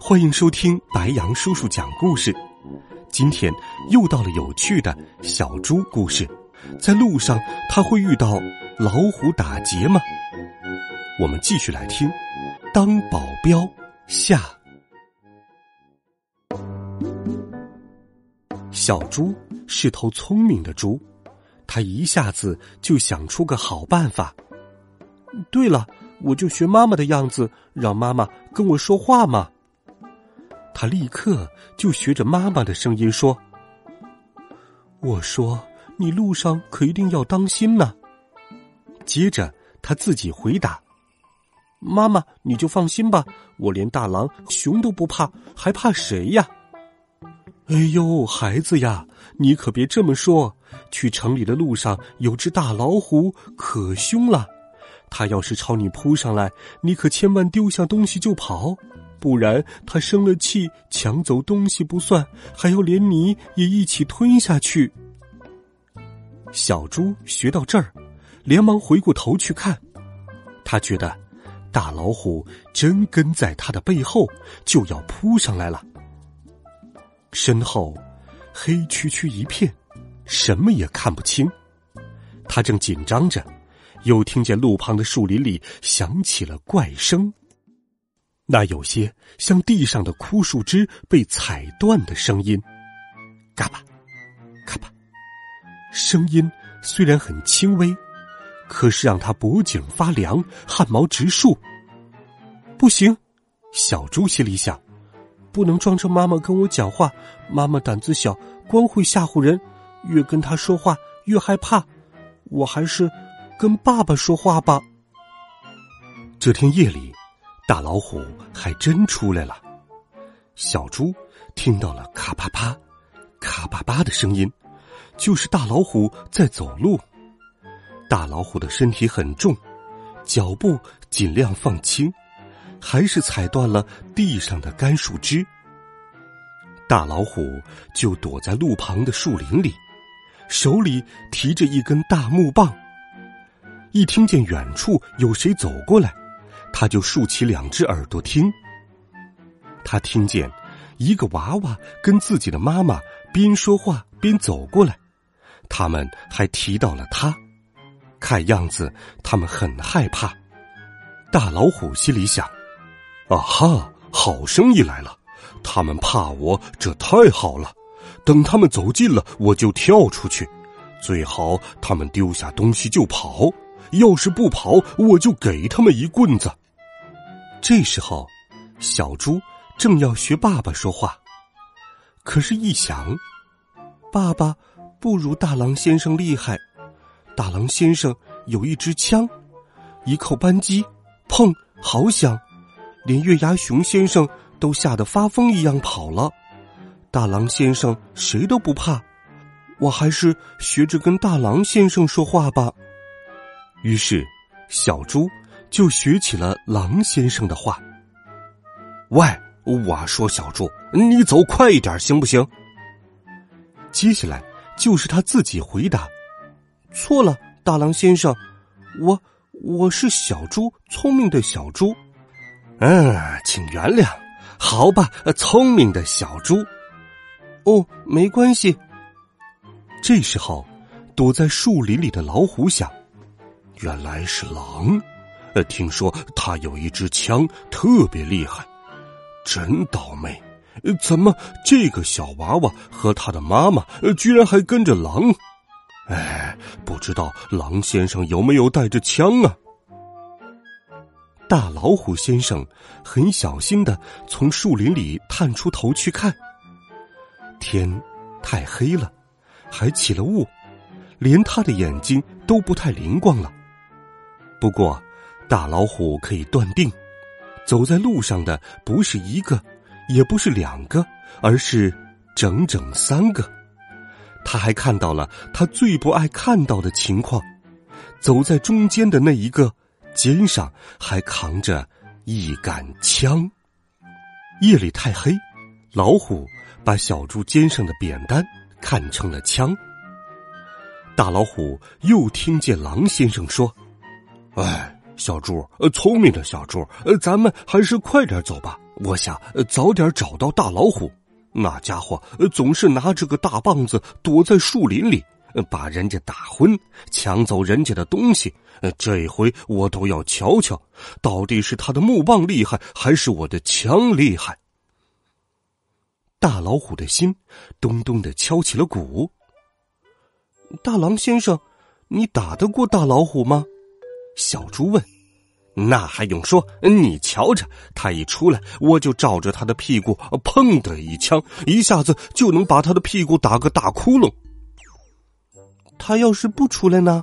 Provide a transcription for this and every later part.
欢迎收听白杨叔叔讲故事。今天又到了有趣的小猪故事，在路上他会遇到老虎打劫吗？我们继续来听《当保镖》下。小猪是头聪明的猪，他一下子就想出个好办法。对了。我就学妈妈的样子，让妈妈跟我说话嘛。他立刻就学着妈妈的声音说：“我说，你路上可一定要当心呢。”接着他自己回答：“妈妈，你就放心吧，我连大狼、熊都不怕，还怕谁呀？”哎呦，孩子呀，你可别这么说。去城里的路上有只大老虎，可凶了。他要是朝你扑上来，你可千万丢下东西就跑，不然他生了气，抢走东西不算，还要连你也一起吞下去。小猪学到这儿，连忙回过头去看，他觉得大老虎真跟在他的背后，就要扑上来了。身后黑黢黢一片，什么也看不清，他正紧张着。又听见路旁的树林里响起了怪声，那有些像地上的枯树枝被踩断的声音，嘎巴，嘎巴，声音虽然很轻微，可是让他脖颈发凉，汗毛直竖。不行，小猪心里想，不能装着妈妈跟我讲话。妈妈胆子小，光会吓唬人，越跟他说话越害怕。我还是。跟爸爸说话吧。这天夜里，大老虎还真出来了。小猪听到了咔啪啪、咔啪啪的声音，就是大老虎在走路。大老虎的身体很重，脚步尽量放轻，还是踩断了地上的干树枝。大老虎就躲在路旁的树林里，手里提着一根大木棒。一听见远处有谁走过来，他就竖起两只耳朵听。他听见一个娃娃跟自己的妈妈边说话边走过来，他们还提到了他，看样子他们很害怕。大老虎心里想：“啊哈，好生意来了！他们怕我，这太好了。等他们走近了，我就跳出去，最好他们丢下东西就跑。”要是不跑，我就给他们一棍子。这时候，小猪正要学爸爸说话，可是，一想，爸爸不如大狼先生厉害。大狼先生有一支枪，一扣扳机，砰，好响，连月牙熊先生都吓得发疯一样跑了。大狼先生谁都不怕，我还是学着跟大狼先生说话吧。于是，小猪就学起了狼先生的话：“喂，我说小猪，你走快一点行不行？”接下来就是他自己回答：“错了，大狼先生，我我是小猪，聪明的小猪。”嗯，请原谅，好吧，聪明的小猪。哦，没关系。这时候，躲在树林里的老虎想。原来是狼，听说他有一支枪，特别厉害，真倒霉！怎么这个小娃娃和他的妈妈，居然还跟着狼？哎，不知道狼先生有没有带着枪啊？大老虎先生很小心的从树林里探出头去看，天太黑了，还起了雾，连他的眼睛都不太灵光了。不过，大老虎可以断定，走在路上的不是一个，也不是两个，而是整整三个。他还看到了他最不爱看到的情况：走在中间的那一个，肩上还扛着一杆枪。夜里太黑，老虎把小猪肩上的扁担看成了枪。大老虎又听见狼先生说：“哎，小猪，呃，聪明的小猪，呃，咱们还是快点走吧。我想早点找到大老虎。那家伙总是拿着个大棒子躲在树林里，把人家打昏，抢走人家的东西。这回我都要瞧瞧，到底是他的木棒厉害，还是我的枪厉害。”大老虎的心咚咚的敲起了鼓。大狼先生，你打得过大老虎吗？小猪问。那还用说？你瞧着，他一出来，我就照着他的屁股，砰的一枪，一下子就能把他的屁股打个大窟窿。他要是不出来呢？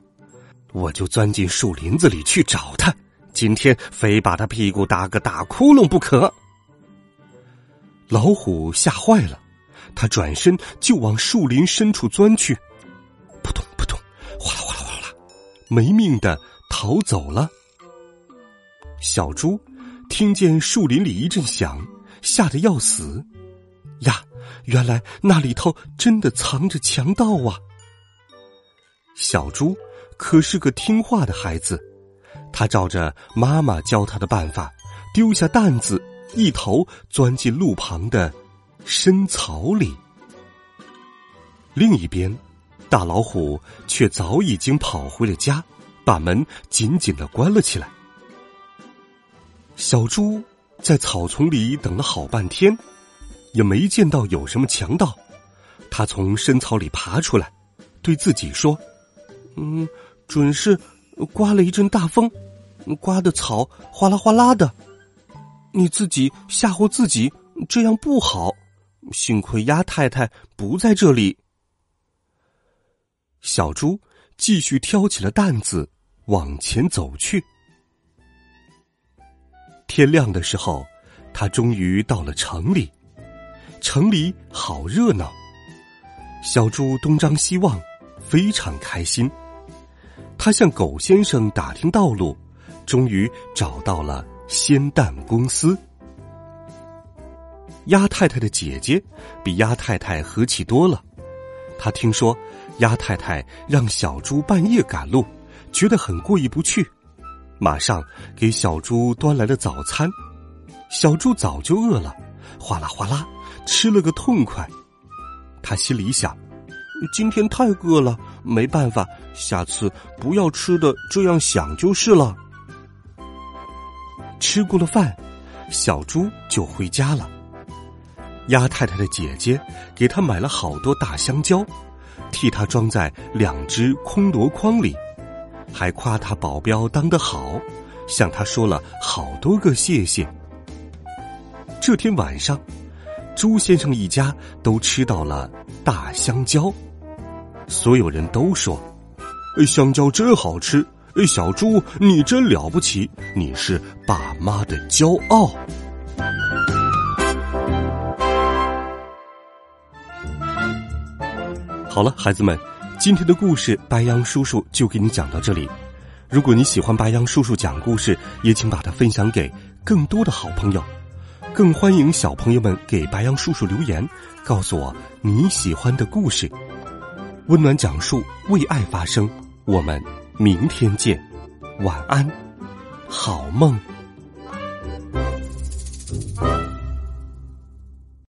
我就钻进树林子里去找他，今天非把他屁股打个大窟窿不可。老虎吓坏了，他转身就往树林深处钻去。扑通扑通，哗啦哗啦哗啦，没命的逃走了。小猪听见树林里一阵响，吓得要死。呀，原来那里头真的藏着强盗啊！小猪可是个听话的孩子，他照着妈妈教他的办法，丢下担子，一头钻进路旁的深草里。另一边。大老虎却早已经跑回了家，把门紧紧的关了起来。小猪在草丛里等了好半天，也没见到有什么强盗。他从深草里爬出来，对自己说：“嗯，准是刮了一阵大风，刮的草哗啦哗啦的。你自己吓唬自己，这样不好。幸亏鸭太太不在这里。”小猪继续挑起了担子，往前走去。天亮的时候，他终于到了城里。城里好热闹，小猪东张西望，非常开心。他向狗先生打听道路，终于找到了鲜蛋公司。鸭太太的姐姐比鸭太太和气多了。他听说鸭太太让小猪半夜赶路，觉得很过意不去，马上给小猪端来了早餐。小猪早就饿了，哗啦哗啦吃了个痛快。他心里想：今天太饿了，没办法，下次不要吃的这样想就是了。吃过了饭，小猪就回家了。鸭太太的姐姐给他买了好多大香蕉，替他装在两只空箩筐里，还夸他保镖当得好，向他说了好多个谢谢。这天晚上，朱先生一家都吃到了大香蕉，所有人都说：“香蕉真好吃！小猪你真了不起，你是爸妈的骄傲。”好了，孩子们，今天的故事白羊叔叔就给你讲到这里。如果你喜欢白羊叔叔讲故事，也请把它分享给更多的好朋友。更欢迎小朋友们给白羊叔叔留言，告诉我你喜欢的故事。温暖讲述，为爱发声。我们明天见，晚安，好梦。